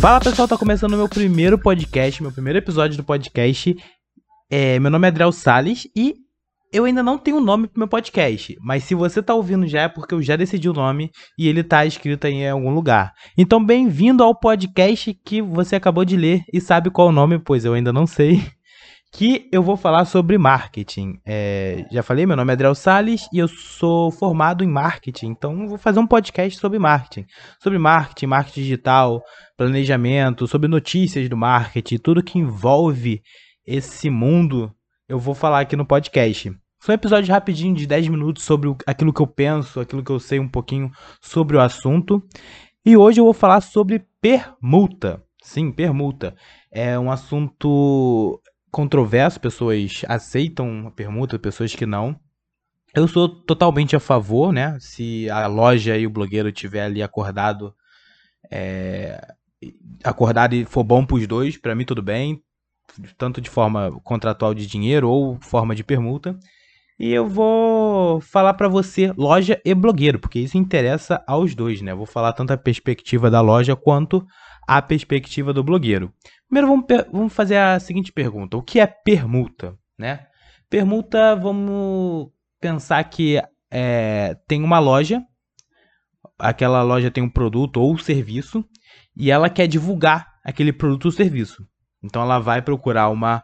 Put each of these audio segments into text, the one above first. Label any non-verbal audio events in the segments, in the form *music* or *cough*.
Fala pessoal, tá começando meu primeiro podcast, meu primeiro episódio do podcast. É, meu nome é Adriel Sales e eu ainda não tenho nome pro meu podcast, mas se você tá ouvindo já é porque eu já decidi o nome e ele tá escrito aí em algum lugar. Então, bem-vindo ao podcast que você acabou de ler e sabe qual o nome, pois eu ainda não sei. Que eu vou falar sobre marketing. É, já falei, meu nome é Adriel Sales e eu sou formado em marketing. Então, vou fazer um podcast sobre marketing. Sobre marketing, marketing digital, planejamento, sobre notícias do marketing, tudo que envolve esse mundo eu vou falar aqui no podcast. São episódios rapidinho de 10 minutos sobre aquilo que eu penso, aquilo que eu sei um pouquinho sobre o assunto. E hoje eu vou falar sobre permuta. Sim, permuta. É um assunto controverso, pessoas aceitam a permuta, pessoas que não. Eu sou totalmente a favor, né? Se a loja e o blogueiro tiver ali acordado, é, acordado e for bom para os dois, para mim tudo bem tanto de forma contratual de dinheiro ou forma de permuta. E eu vou falar para você loja e blogueiro, porque isso interessa aos dois, né? Eu vou falar tanto a perspectiva da loja quanto a perspectiva do blogueiro. Primeiro vamos, vamos fazer a seguinte pergunta: o que é permuta, né? Permuta, vamos pensar que é, tem uma loja, aquela loja tem um produto ou serviço e ela quer divulgar aquele produto ou serviço. Então ela vai procurar uma,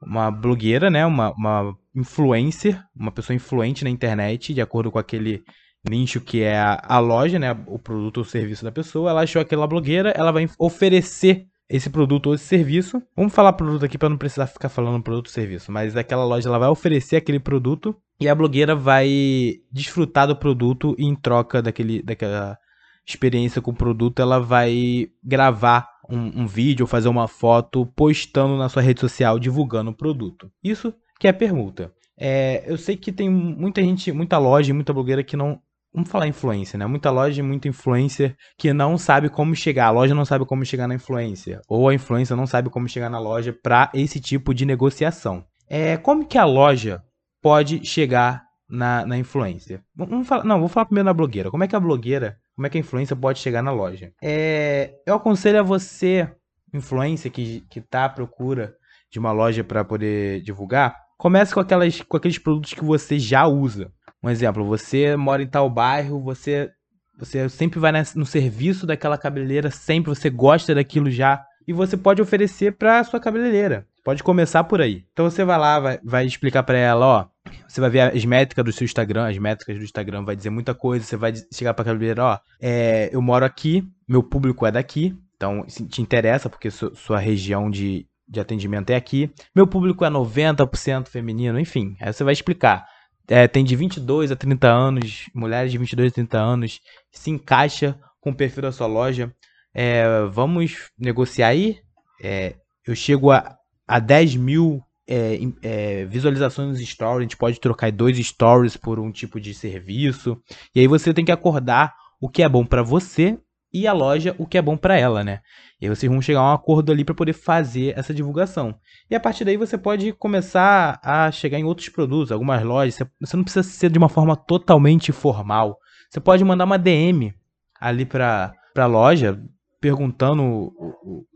uma blogueira, né? Uma, uma influencer, uma pessoa influente na internet, de acordo com aquele nicho que é a, a loja, né? O produto ou serviço da pessoa. Ela achou aquela blogueira, ela vai oferecer esse produto ou esse serviço. Vamos falar produto aqui para não precisar ficar falando produto ou serviço, mas aquela loja ela vai oferecer aquele produto e a blogueira vai desfrutar do produto e em troca daquele, daquela experiência com o produto, ela vai gravar um, um vídeo ou fazer uma foto postando na sua rede social divulgando o produto. Isso que é permuta. É, eu sei que tem muita gente, muita loja, muita blogueira que não. Vamos falar influência, né? Muita loja e muita influencer que não sabe como chegar. A loja não sabe como chegar na influência. Ou a influência não sabe como chegar na loja para esse tipo de negociação. É, como que a loja pode chegar na, na influência? Vamos falar, não, vou falar primeiro na blogueira. Como é que a blogueira como é que a influência pode chegar na loja. É, eu aconselho a você, influência que está à procura de uma loja para poder divulgar, comece com, aquelas, com aqueles produtos que você já usa. Um exemplo, você mora em tal bairro, você, você sempre vai no serviço daquela cabeleireira, sempre você gosta daquilo já, e você pode oferecer para sua cabeleireira. Pode começar por aí. Então você vai lá, vai, vai explicar para ela, ó, você vai ver as métricas do seu Instagram, as métricas do Instagram vai dizer muita coisa. Você vai chegar pra cabeleireira, ó, é, eu moro aqui, meu público é daqui, então te interessa porque su sua região de, de atendimento é aqui. Meu público é 90% feminino, enfim. Aí você vai explicar. É, tem de 22 a 30 anos, mulheres de 22 a 30 anos, se encaixa com o perfil da sua loja. É, vamos negociar aí? É, eu chego a, a 10 mil é, é, visualizações nos stories, a gente pode trocar dois stories por um tipo de serviço. E aí você tem que acordar o que é bom para você e a loja o que é bom para ela, né? E aí vocês vão chegar a um acordo ali para poder fazer essa divulgação. E a partir daí você pode começar a chegar em outros produtos, algumas lojas. Você não precisa ser de uma forma totalmente formal. Você pode mandar uma DM ali para a loja perguntando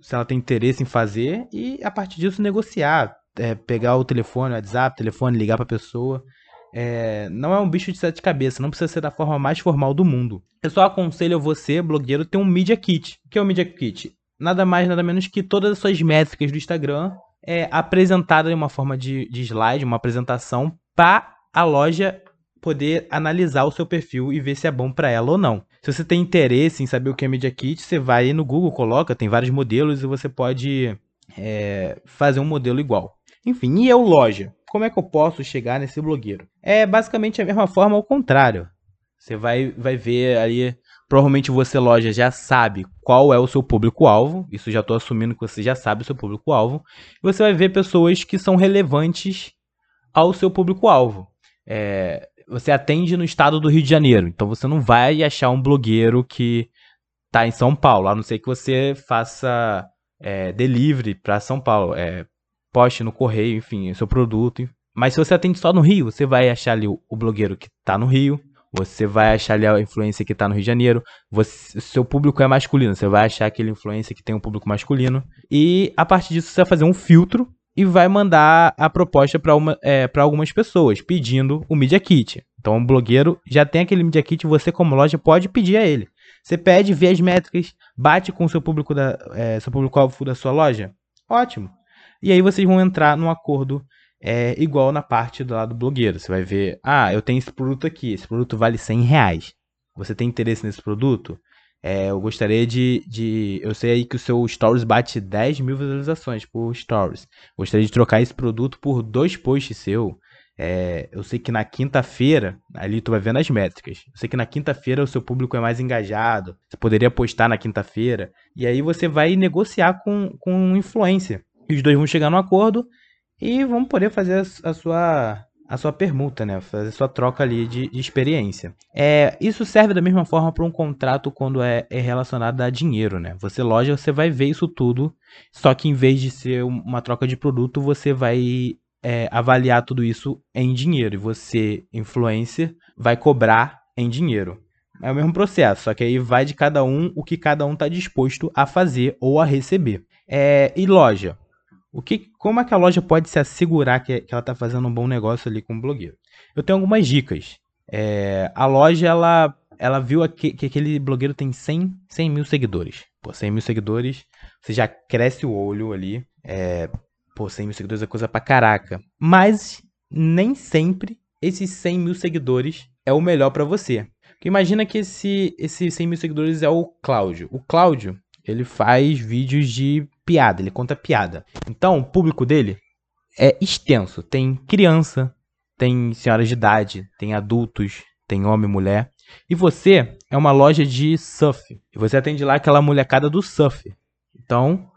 se ela tem interesse em fazer e a partir disso negociar é, pegar o telefone, o WhatsApp, telefone, ligar pra pessoa. É, não é um bicho de sete cabeças, não precisa ser da forma mais formal do mundo. Eu só aconselho você, blogueiro, ter um Media Kit. O que é o Media Kit? Nada mais, nada menos que todas as suas métricas do Instagram é, apresentada em uma forma de, de slide, uma apresentação, para a loja poder analisar o seu perfil e ver se é bom para ela ou não. Se você tem interesse em saber o que é Media Kit, você vai no Google, coloca, tem vários modelos e você pode é, fazer um modelo igual. Enfim, e eu, loja? Como é que eu posso chegar nesse blogueiro? É basicamente a mesma forma ao contrário. Você vai, vai ver ali, provavelmente você, loja, já sabe qual é o seu público-alvo. Isso já estou assumindo que você já sabe o seu público-alvo. Você vai ver pessoas que são relevantes ao seu público-alvo. É, você atende no estado do Rio de Janeiro, então você não vai achar um blogueiro que está em São Paulo, a não ser que você faça é, delivery para São Paulo. É, poste no correio, enfim, seu produto. Mas se você atende só no Rio, você vai achar ali o, blogueiro que está no Rio, Você vai achar ali a influência que tá no Rio de Janeiro. Você, seu público é masculino. Você vai achar aquele influência que tem um público masculino. E a partir disso, você vai fazer um filtro e vai mandar a proposta para é, algumas pessoas, pedindo o Media Kit. Então, o blogueiro já tem aquele Media Kit, você como loja pode pedir a ele. Você pede, vê as métricas, bate com o seu público da, é, seu público-alvo da sua loja. Ótimo. E aí vocês vão entrar num acordo é, igual na parte do lado blogueiro. Você vai ver, ah, eu tenho esse produto aqui, esse produto vale 100 reais. Você tem interesse nesse produto? É, eu gostaria de, de. Eu sei aí que o seu Stories bate 10 mil visualizações por Stories. Gostaria de trocar esse produto por dois posts seu. É, eu sei que na quinta-feira, ali tu vai vendo as métricas. Eu sei que na quinta-feira o seu público é mais engajado. Você poderia postar na quinta-feira. E aí você vai negociar com, com influência. E os dois vão chegar no acordo e vão poder fazer a, sua a sua permuta, né? Fazer sua troca ali de, de experiência. É, isso serve da mesma forma para um contrato quando é, é, relacionado a dinheiro, né? Você loja, você vai ver isso tudo, só que em vez de ser uma troca de produto, você vai é, avaliar tudo isso em dinheiro. E você, influencer, vai cobrar em dinheiro. É o mesmo processo, só que aí vai de cada um o que cada um está disposto a fazer ou a receber. É, e loja, o que, como é que a loja pode se assegurar que, que ela está fazendo um bom negócio ali com o blogueiro? Eu tenho algumas dicas. É, a loja, ela, ela viu que, que, aquele blogueiro tem 100, 100 mil seguidores. Pô, 100 mil seguidores, você já cresce o olho ali. É, pô, 100 mil seguidores é coisa pra caraca. Mas nem sempre esses 100 mil seguidores é o melhor para você. Porque imagina que esse, esse 100 mil seguidores é o Cláudio. O Cláudio, ele faz vídeos de piada, ele conta piada. Então, o público dele é extenso. Tem criança, tem senhoras de idade, tem adultos, tem homem e mulher. E você é uma loja de surf. E você atende lá aquela molecada do surf. Então,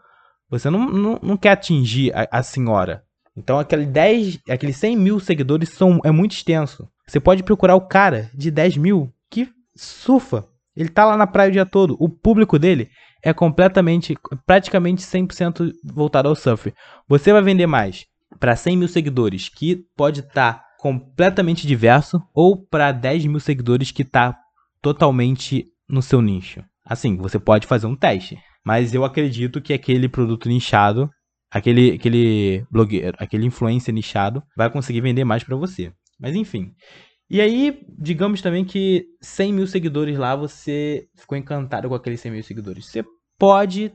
você não, não, não quer atingir a, a, senhora. Então, aquele 10, aqueles 100 mil seguidores são, é muito extenso. Você pode procurar o cara de 10 mil que surfa. Ele tá lá na praia o dia todo. O público dele é completamente, praticamente 100% voltado ao surf. Você vai vender mais para 100 mil seguidores, que pode estar tá completamente diverso, ou para 10 mil seguidores que está totalmente no seu nicho. Assim, você pode fazer um teste, mas eu acredito que aquele produto nichado, aquele, aquele blogueiro, aquele influencer nichado, vai conseguir vender mais para você. Mas enfim. E aí, digamos também que 100 mil seguidores lá, você ficou encantado com aqueles 100 mil seguidores. Você pode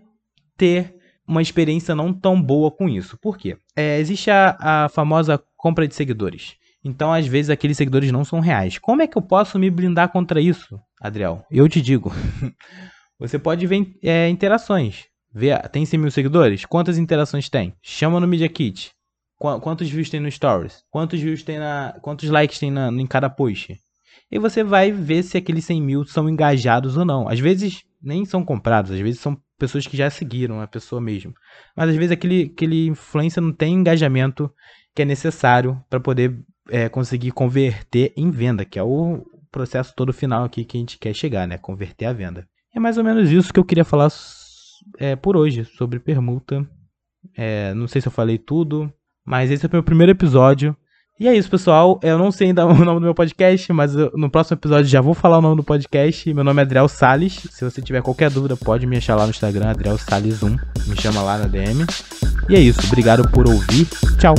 ter uma experiência não tão boa com isso. Por quê? É, existe a, a famosa compra de seguidores. Então, às vezes, aqueles seguidores não são reais. Como é que eu posso me blindar contra isso, Adriel? Eu te digo. *laughs* Você pode ver é, interações. Vê, tem 100 mil seguidores? Quantas interações tem? Chama no Media Kit. Qu quantos views tem no Stories? Quantos views tem na. Quantos likes tem na, em cada post? E você vai ver se aqueles 100 mil são engajados ou não. Às vezes nem são comprados, às vezes são pessoas que já seguiram a pessoa mesmo. Mas às vezes aquele, aquele influencer não tem engajamento que é necessário para poder é, conseguir converter em venda, que é o processo todo final aqui que a gente quer chegar, né? Converter a venda. É mais ou menos isso que eu queria falar é, por hoje sobre permuta. É, não sei se eu falei tudo, mas esse é o meu primeiro episódio. E é isso, pessoal. Eu não sei ainda *laughs* o nome do meu podcast, mas eu, no próximo episódio já vou falar o nome do podcast. Meu nome é Adriel Sales. Se você tiver qualquer dúvida, pode me achar lá no Instagram, Adriel Sales1. Me chama lá na DM. E é isso. Obrigado por ouvir. Tchau.